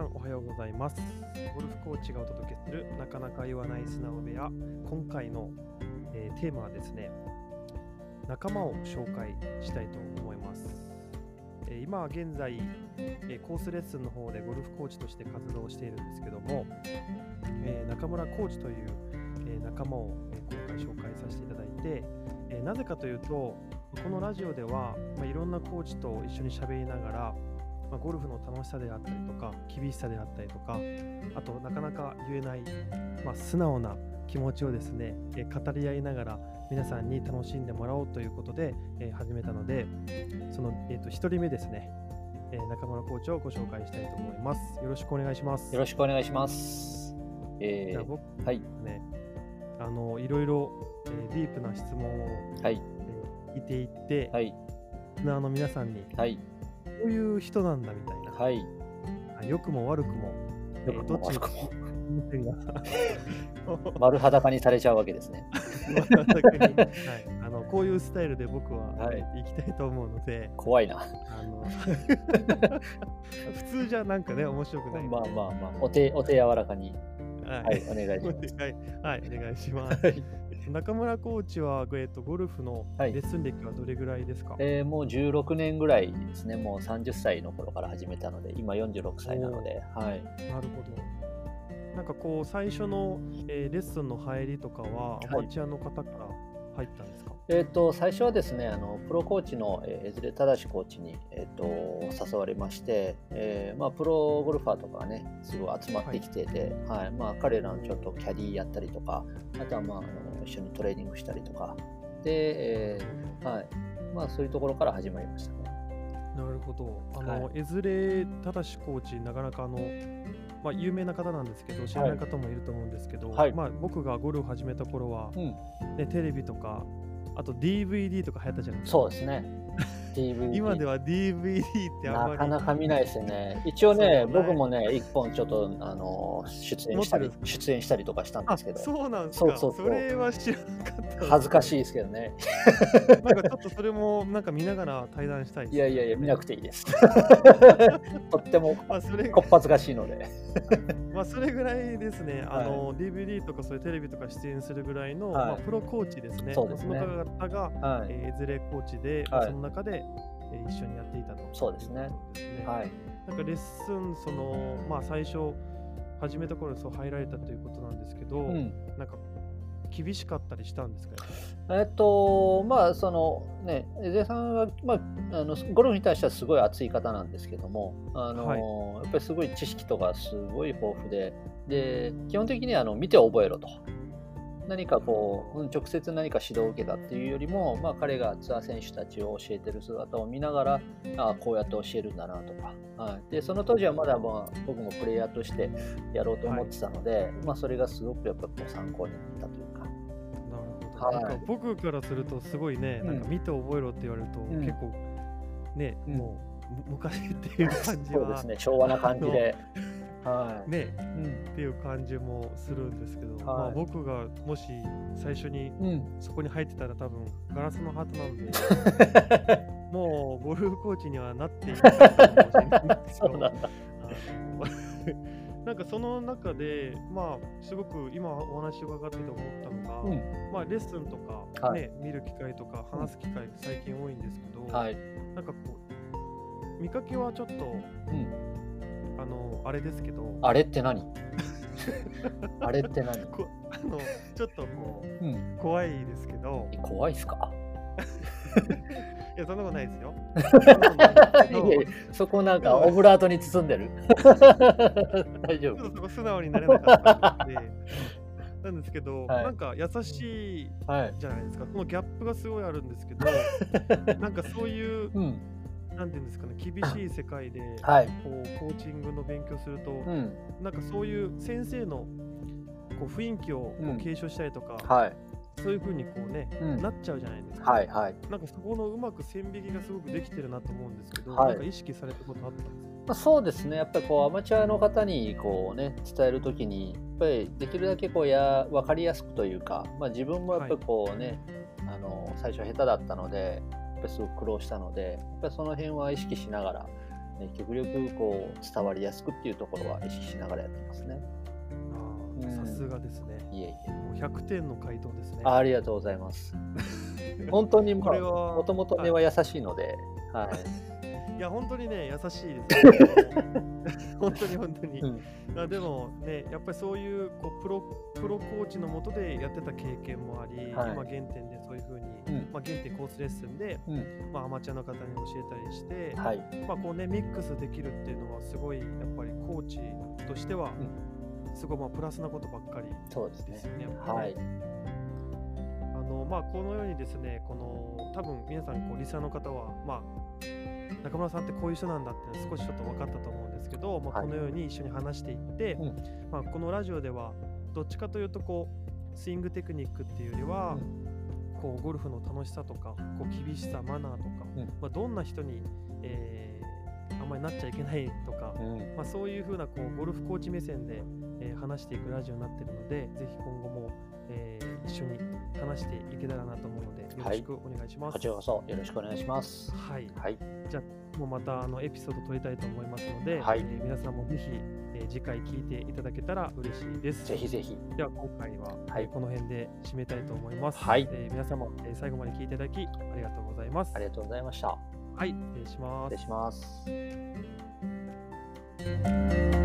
さんおはようございます。ゴルフコーチがお届けするなかなか言わない素直部屋。今回の、えーテーマはですね仲間を紹介したいと思います、えー今現在、えーコースレッスンの方でゴルフコーチとして活動しているんですけども、え中村コーチという、え仲間を、え今回紹介させていただいて、えなぜかというとこのラジオでは、まあ、いろんなコーチと一緒に喋りながら、まあ、ゴルフの楽しさであったりとか厳しさであったりとかあとなかなか言えない、まあ、素直な気持ちをですね、えー語り合いながら皆さんに楽しんでもらおうということで、えー始めたのでその、えー、と1人目ですね、えー中村コーチをご紹介したいと思います。よろしくお願いします。よろしくお願いします。えー、じゃあ僕はい、ねあのいろいろ、えーディープな質問を、はい、えー聞いていって、はい、リスナーの皆さんにはい、こういう人なんだみたいな、はい。あ良くも悪くも、えーよくどっちにも悪くも 丸裸にされちゃうわけですね。はい、あのこういうスタイルで僕は、はい行きたいと思うので怖いな。あの普通じゃなんかね面白くないまあまあまあ、お手、お手柔らかに。ははい、お願いします。はい、はい、お願いします。はい中村コーチは、えっと、ゴルフのはいレッスン歴はどれぐらいですか、えー、もう16年ぐらいですね。もう30歳の頃から始めたので、今46歳なので、はい。なるほど。なんかこう、最初の、えーレッスンの入りとかは、いアマチュアの方から入ったんですか、えー、と最初はですねあのプロコーチの、えー、江連忠コーチに、えー、と誘われまして、えーまあ、プロゴルファーとかがねすごい集まってきてて、はい。まあ、彼らのちょっとキャディーやったりとかあとは、まあ、あの一緒にトレーニングしたりとか。で、えーはい。まあ、そういうところから始まりましたね。なるほど。あの、は江連忠コーチ、なかなかあの、まあ、有名な方なんですけど、知らない方もいると思うんですけど、はい。まあ、僕がゴルフ始めた頃は、うん、ね、テレビとか、あと DVD とか流行ったじゃないですか。そうですね DVD 今では DVD ってあんまり。なかなか見ないですよね。一応ね、僕もね、一本ちょっとあの出演したり出演したりとかしたんであすけど、そうなんですか？そうそうそう。れは知らなかった恥ずかしいですけどね。なんかちょっとそれもなんか見ながら対談したいですいやいやいや、見なくていいです。とってもこっぱずかしいので。まあそれぐらいですね、あの DVD とかそういうテレビとか出演するぐらいの、はい。まあ、プロコーチですね。そうですね。の方が、はい。えー、エズレコーチで、まあはい。その中で、えー一緒にやっていたと。そうですねですねはい。なんかレッスン、その、まあ最初、始めた頃そう入られたということなんですけど、うん、なんか厳しかったりしたんですか？えっと、まあ、そのね、江出さんは、まあ、あのゴルフに対してはすごい熱い方なんですけども、あのはいやっぱりすごい知識とかすごい豊富で、で基本的にはあの見て覚えろと。何かこう、うん直接何か指導を受けたっていうよりも、まあ、彼がツアー選手たちを教えてる姿を見ながら、ああ、こうやって教えるんだなとか、はい、でその当時はまだ、まあ、僕もプレイヤーとしてやろうと思ってたので、まあ、それがすごくやっぱこう参考になったというか。なるほど。はい。なんか僕からするとすごいね、うん。なんか見て覚えろって言われると、ん。結構ね、うん。もうむ昔っていう感じはそうですね、昭和な感じで。はい。ねうん。っていう感じもするんですけど、はい。まあ、僕がもし最初にうん、そこに入ってたら多分ガラスのハートなんで もうゴルフコーチにはなっていなかったかもしれないんですけど なんかその中でまあすごく今お話伺ってて思ったのが、うん。まあレッスンとか、ねはい。見る機会とか話す機会って最近多いんですけど、はい。なんかこう見かけはちょっとうん。あのあれですけど。あれって何？あれって何？こあのちょっとこううん。怖いですけど。怖いっすか？いや そんなことないですよ。そことなんかオブラートに包んでる？大丈夫。ちょっとそこ素直になれなかったんで。なんですけど、はい。なんか優しいはい。じゃないですか。そのギャップがすごいあるんですけどなんかそういううん。なんていうんですかね厳しい世界ではい。こうコーチングの勉強すると、うん。なんかそういう先生のこう雰囲気をこうんう継承したりとか、はい。そういう風にこうね、うんなっちゃうじゃないですか。はい。はい。なんかそこのうまく線引きがすごくできてるなと思うんですけど、はいなんか意識されたことあったんですか？まあ、そうですね。やっぱりこうアマチュアの方にこうね伝えるときにやっぱりできるだけこうや分かりやすくというか、まあ自分もやっぱりこうね、あの最初下手だったので、ぱりすごく苦労したので、やっぱりその辺は意識しながらね、極力こう伝わりやすくっていうところは意識しながらやってますね。さすがですね。いえいえ。もう100点の回答ですね。あありがとうございます。本当にこれはもともと根は優しいので、はい。いや、本当にね、優しいです。本当に本当に。うんあでもね、やっぱりそういうこうプロプロコーチのもとでやってた経験もあり、はい。今原点でそういうふうに、うん。まあ、原点コースレッスンで、うん。まあ、アマチュアの方に教えたりして、はい。まあこうね、ミックスできるっていうのはすごいやっぱりコーチとしては、すごいまあプラスなことばっかりですよね。はい。あのまあ、このようにですね、この多分皆さんこうリスナーの方は、まあ、中村さんってこういう人なんだって少しちょっと分かったと思うんですけど、まあ、はい。このように一緒に話していって、うん。まあ、このラジオではどっちかというとこうスイングテクニックっていうよりは、こうゴルフの楽しさとかこう厳しさマナーとか、うん。まあ、どんな人に、えーあんまりなっちゃいけないとか、うん。まあ、そういうふうなこうゴルフコーチ目線で、えー話していくラジオになっているので、ぜひ今後も、えー一緒に話していけたらなと思うので、よろしくお願いします。こちらこそよろしくお願いします。はい、はい。もうまたあのエピソード撮りたいと思いますので、はい。えー皆さんもぜひ、えー次回聞いていただけたら嬉しいです。ぜひぜひ。では今回は、はいえーこの辺で締めたいと思います。はいえー皆様、えー最後まで聞いていただきありがとうございます。ありがとうございました。はい、失礼します失礼。します。